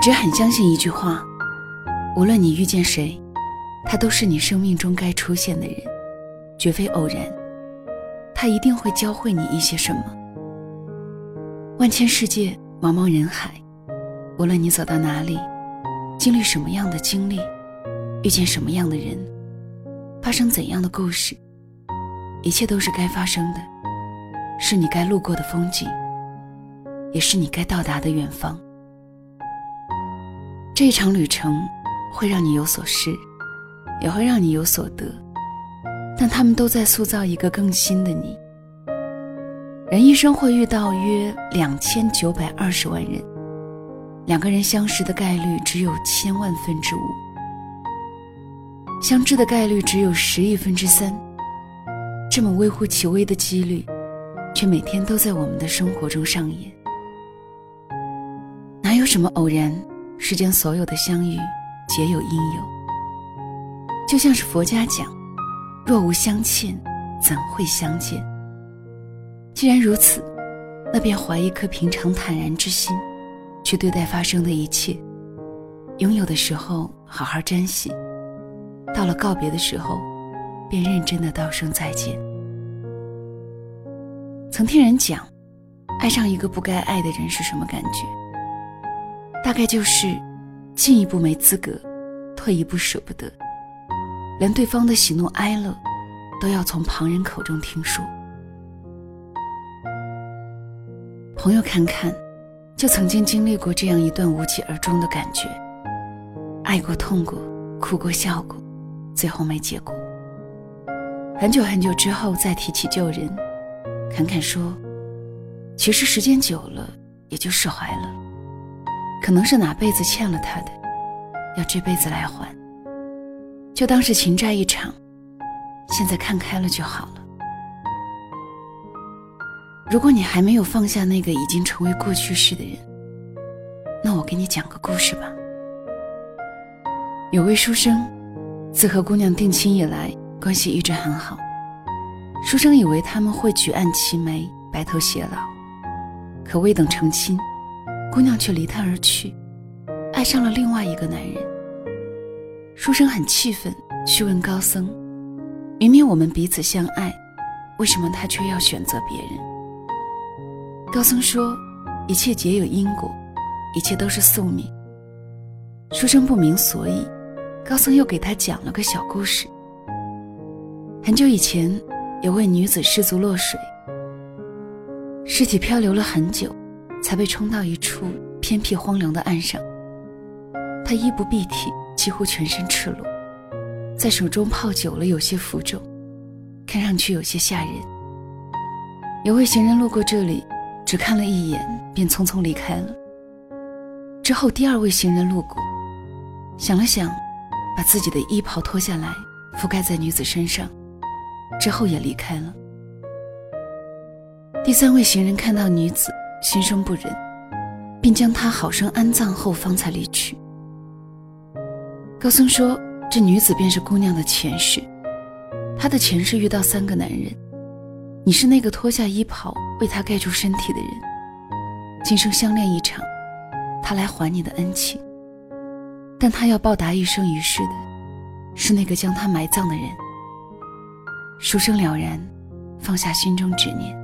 只很相信一句话：无论你遇见谁，他都是你生命中该出现的人，绝非偶然。他一定会教会你一些什么。万千世界，茫茫人海，无论你走到哪里，经历什么样的经历，遇见什么样的人，发生怎样的故事，一切都是该发生的，是你该路过的风景，也是你该到达的远方。这场旅程会让你有所失，也会让你有所得，但他们都在塑造一个更新的你。人一生会遇到约两千九百二十万人，两个人相识的概率只有千万分之五，相知的概率只有十亿分之三。这么微乎其微的几率，却每天都在我们的生活中上演。哪有什么偶然？世间所有的相遇，皆有因由。就像是佛家讲：“若无相欠，怎会相见？”既然如此，那便怀一颗平常坦然之心，去对待发生的一切。拥有的时候好好珍惜，到了告别的时候，便认真的道声再见。曾听人讲，爱上一个不该爱的人是什么感觉？大概就是，进一步没资格，退一步舍不得，连对方的喜怒哀乐，都要从旁人口中听说。朋友看看，就曾经经历过这样一段无疾而终的感觉，爱过、痛过、哭过、笑过，最后没结果。很久很久之后再提起旧人，侃侃说：“其实时间久了，也就释怀了。”可能是哪辈子欠了他的，要这辈子来还，就当是情债一场，现在看开了就好了。如果你还没有放下那个已经成为过去式的人，那我给你讲个故事吧。有位书生，自和姑娘定亲以来，关系一直很好。书生以为他们会举案齐眉，白头偕老，可未等成亲。姑娘却离他而去，爱上了另外一个男人。书生很气愤，去问高僧：“明明我们彼此相爱，为什么他却要选择别人？”高僧说：“一切皆有因果，一切都是宿命。”书生不明所以，高僧又给他讲了个小故事。很久以前，有位女子失足落水，尸体漂流了很久。才被冲到一处偏僻荒凉的岸上。他衣不蔽体，几乎全身赤裸，在水中泡久了，有些浮肿，看上去有些吓人。有位行人路过这里，只看了一眼，便匆匆离开了。之后，第二位行人路过，想了想，把自己的衣袍脱下来覆盖在女子身上，之后也离开了。第三位行人看到女子。心生不忍，并将她好生安葬后，方才离去。高僧说：“这女子便是姑娘的前世，她的前世遇到三个男人，你是那个脱下衣袍为她盖住身体的人。今生相恋一场，她来还你的恩情，但她要报答一生一世的，是那个将她埋葬的人。”书生了然，放下心中执念。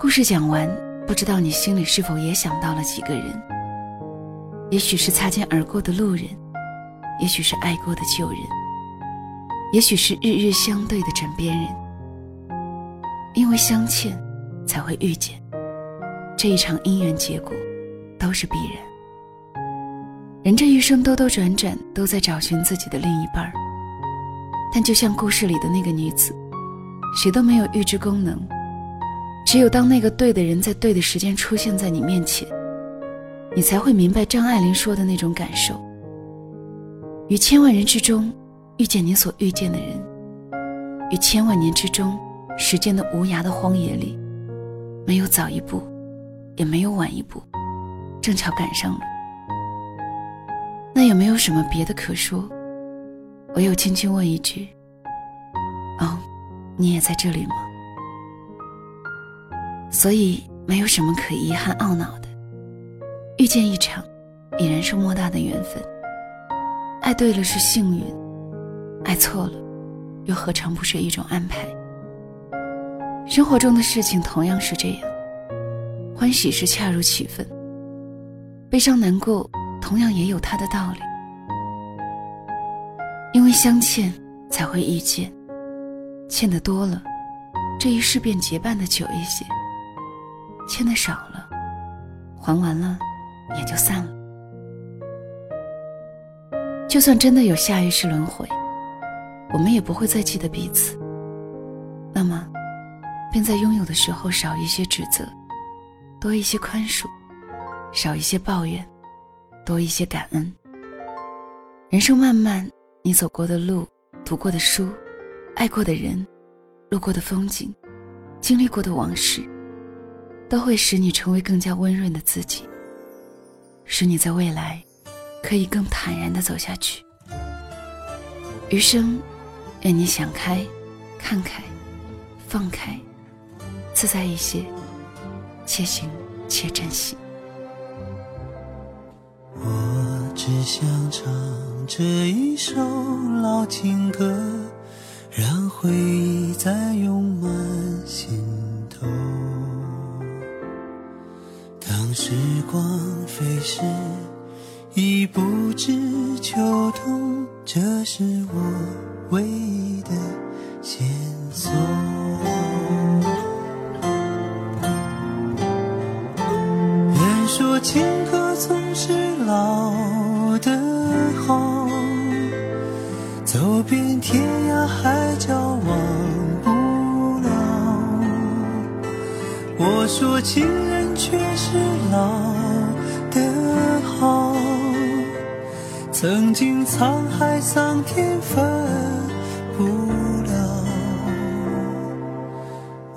故事讲完，不知道你心里是否也想到了几个人？也许是擦肩而过的路人，也许是爱过的旧人，也许是日日相对的枕边人。因为相欠，才会遇见。这一场姻缘结果，都是必然。人这一生兜兜转转，都在找寻自己的另一半儿。但就像故事里的那个女子，谁都没有预知功能。只有当那个对的人在对的时间出现在你面前，你才会明白张爱玲说的那种感受。于千万人之中遇见你所遇见的人，于千万年之中时间的无涯的荒野里，没有早一步，也没有晚一步，正巧赶上了。那有没有什么别的可说？我又轻轻问一句：“哦，你也在这里吗？”所以没有什么可遗憾懊恼的，遇见一场已然是莫大的缘分。爱对了是幸运，爱错了，又何尝不是一种安排？生活中的事情同样是这样，欢喜是恰如其分，悲伤难过同样也有它的道理。因为相欠才会遇见，欠的多了，这一世便结伴的久一些；欠的少了，还完了也就散了。就算真的有下一世轮回，我们也不会再记得彼此。那么，便在拥有的时候少一些指责，多一些宽恕；少一些抱怨，多一些感恩。人生漫漫，你走过的路、读过的书、爱过的人、路过的风景、经历过的往事，都会使你成为更加温润的自己，使你在未来。可以更坦然的走下去。余生，愿你想开、看开、放开，自在一些，且行且珍惜。我只想唱这一首老情歌，老的好。曾经沧海桑田分不了，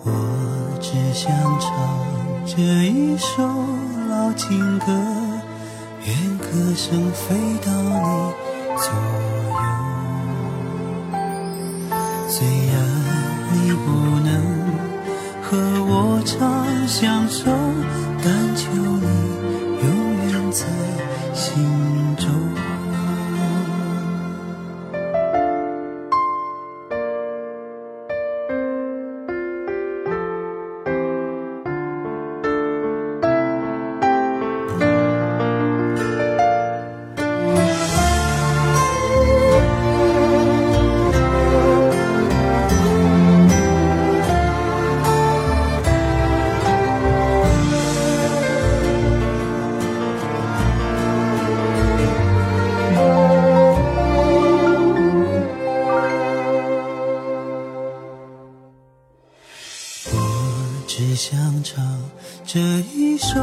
我只想唱这一首老情歌，愿歌声飞到你左右。虽然你不能和我长相守，但求你永远在心里。唱这一首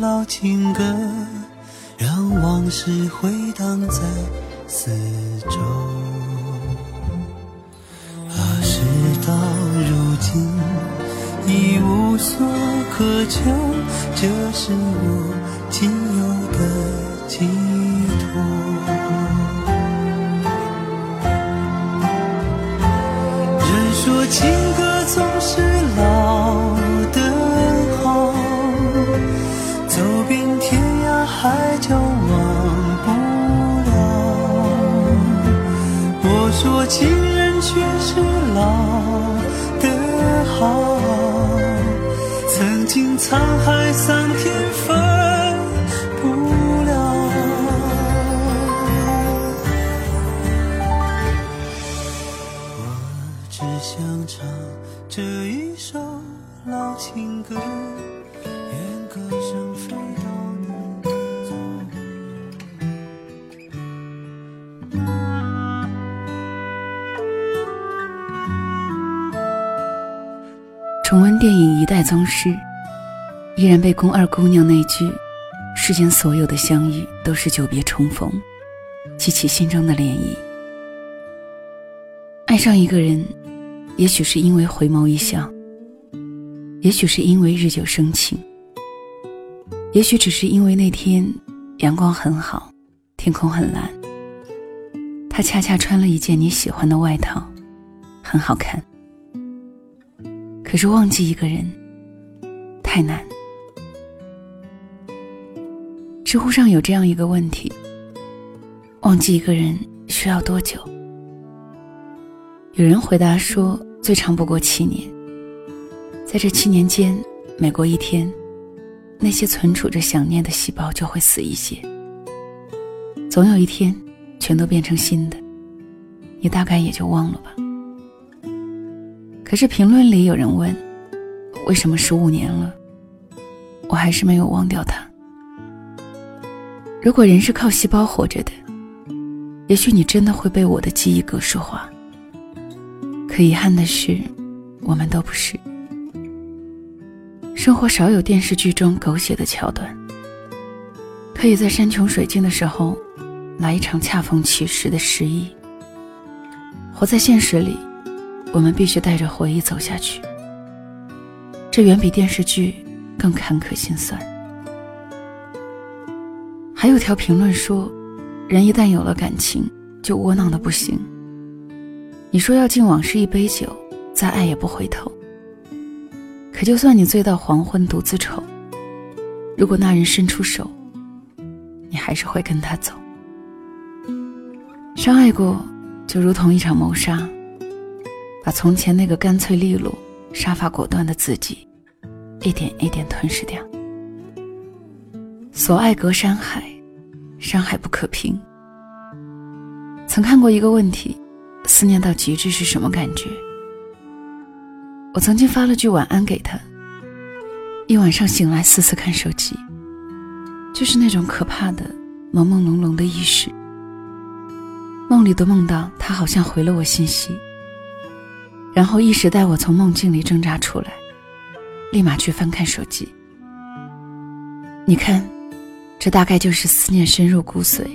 老情歌，让往事回荡在四周。啊，事到如今已无所可求，这是我仅有的寄托。人说情情人却是老的好，曾经沧海桑田重温电影《一代宗师》，依然被宫二姑娘那句“世间所有的相遇都是久别重逢”激起心中的涟漪。爱上一个人，也许是因为回眸一笑，也许是因为日久生情，也许只是因为那天阳光很好，天空很蓝，他恰恰穿了一件你喜欢的外套，很好看。可是忘记一个人太难。知乎上有这样一个问题：忘记一个人需要多久？有人回答说，最长不过七年。在这七年间，每过一天，那些存储着想念的细胞就会死一些。总有一天，全都变成新的，你大概也就忘了吧。可是评论里有人问，为什么十五年了，我还是没有忘掉他？如果人是靠细胞活着的，也许你真的会被我的记忆格式化。可遗憾的是，我们都不是。生活少有电视剧中狗血的桥段，可以在山穷水尽的时候，来一场恰逢其时的失意。活在现实里，我们必须带着回忆走下去。这远比电视剧更坎坷心酸。还有条评论说，人一旦有了感情，就窝囊的不行。你说要敬往事一杯酒，再爱也不回头。可就算你醉到黄昏独自愁，如果那人伸出手，你还是会跟他走。相爱过，就如同一场谋杀，把从前那个干脆利落、杀伐果断的自己，一点一点吞噬掉。所爱隔山海，山海不可平。曾看过一个问题：思念到极致是什么感觉？我曾经发了句晚安给他，一晚上醒来，四次看手机，就是那种可怕的朦朦胧胧的意识。梦里都梦到他好像回了我信息，然后意识带我从梦境里挣扎出来，立马去翻看手机。你看，这大概就是思念深入骨髓，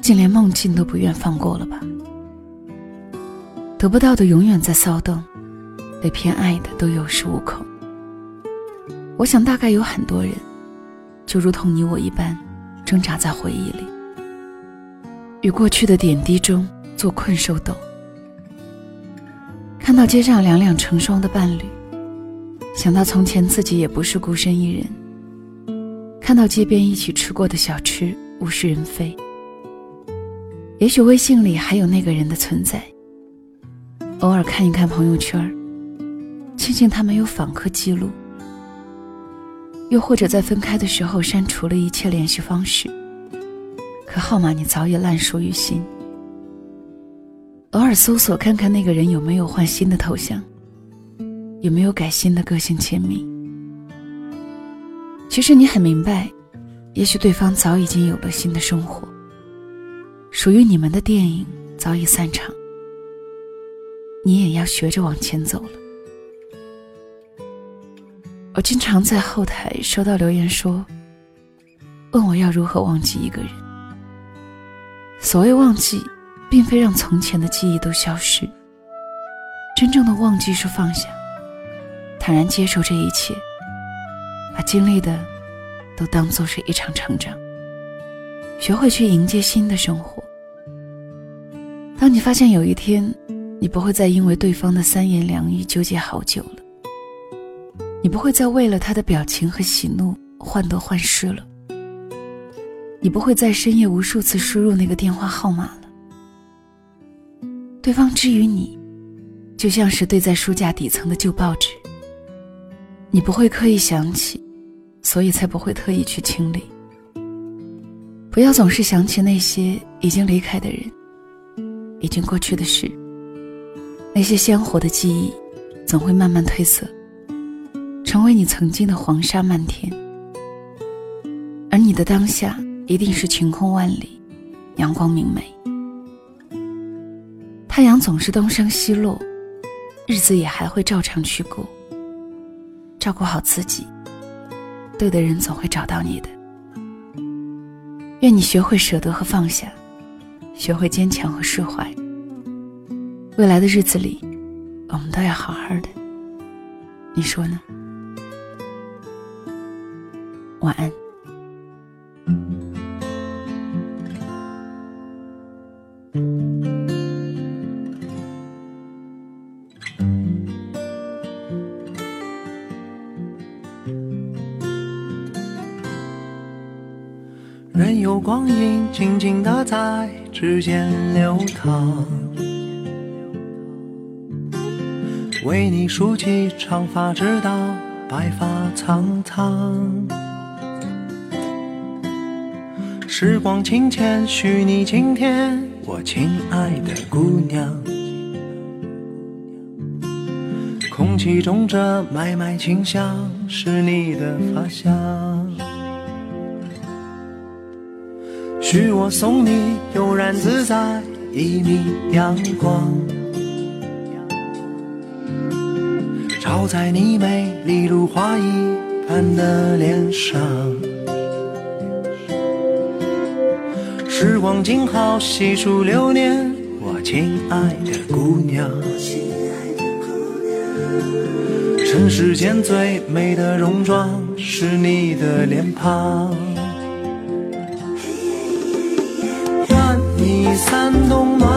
竟连梦境都不愿放过了吧？得不到的永远在骚动。被偏爱的都有恃无恐。我想，大概有很多人，就如同你我一般，挣扎在回忆里，与过去的点滴中做困兽斗。看到街上两两成双的伴侣，想到从前自己也不是孤身一人。看到街边一起吃过的小吃物是人非，也许微信里还有那个人的存在。偶尔看一看朋友圈庆幸他没有访客记录，又或者在分开的时候删除了一切联系方式，可号码你早已烂熟于心。偶尔搜索看看那个人有没有换新的头像，有没有改新的个性签名。其实你很明白，也许对方早已经有了新的生活，属于你们的电影早已散场，你也要学着往前走了。我经常在后台收到留言说，问我要如何忘记一个人。所谓忘记，并非让从前的记忆都消失，真正的忘记是放下，坦然接受这一切，把经历的都当做是一场成长，学会去迎接新的生活。当你发现有一天，你不会再因为对方的三言两语纠结好久了。你不会再为了他的表情和喜怒患得患失了。你不会在深夜无数次输入那个电话号码。对方之于你，就像是堆在书架底层的旧报纸。你不会刻意想起，所以才不会特意去清理。不要总是想起那些已经离开的人，已经过去的事。那些鲜活的记忆，总会慢慢褪色。成为你曾经的黄沙漫天，而你的当下一定是晴空万里，阳光明媚。太阳总是东升西落，日子也还会照常去过。照顾好自己，对的人总会找到你的。愿你学会舍得和放下，学会坚强和释怀。未来的日子里，我们都要好好的。你说呢？晚安。任由光阴静静地在指尖流淌，为你梳起长发，直到白发苍苍。时光轻浅，许你今天，我亲爱的姑娘。空气中这麦麦清香，是你的发香。许我送你悠然自在一米阳光，照在你美丽如花一般的脸上。时光静好，细数流年，我亲爱的姑娘。尘世间最美的戎装，是你的脸庞。三冬暖，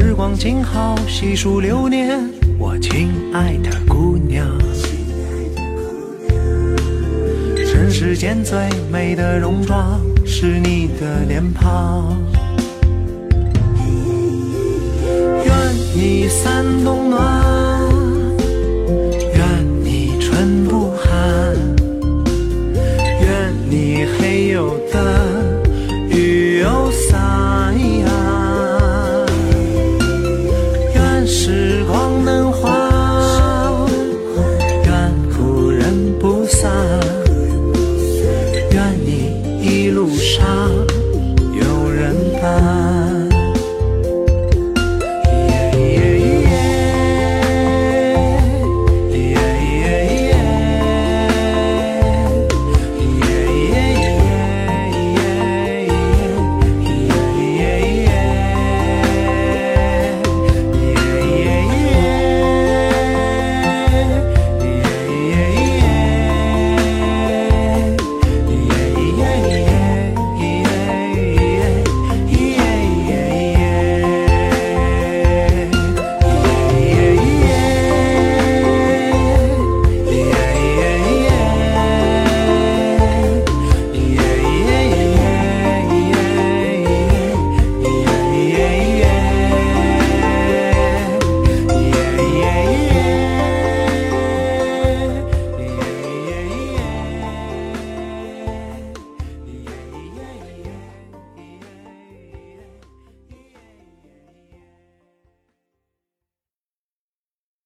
时光静好，细数流年，我亲爱的姑娘。尘世间最美的容妆，是你的脸庞。愿你三冬暖，不散。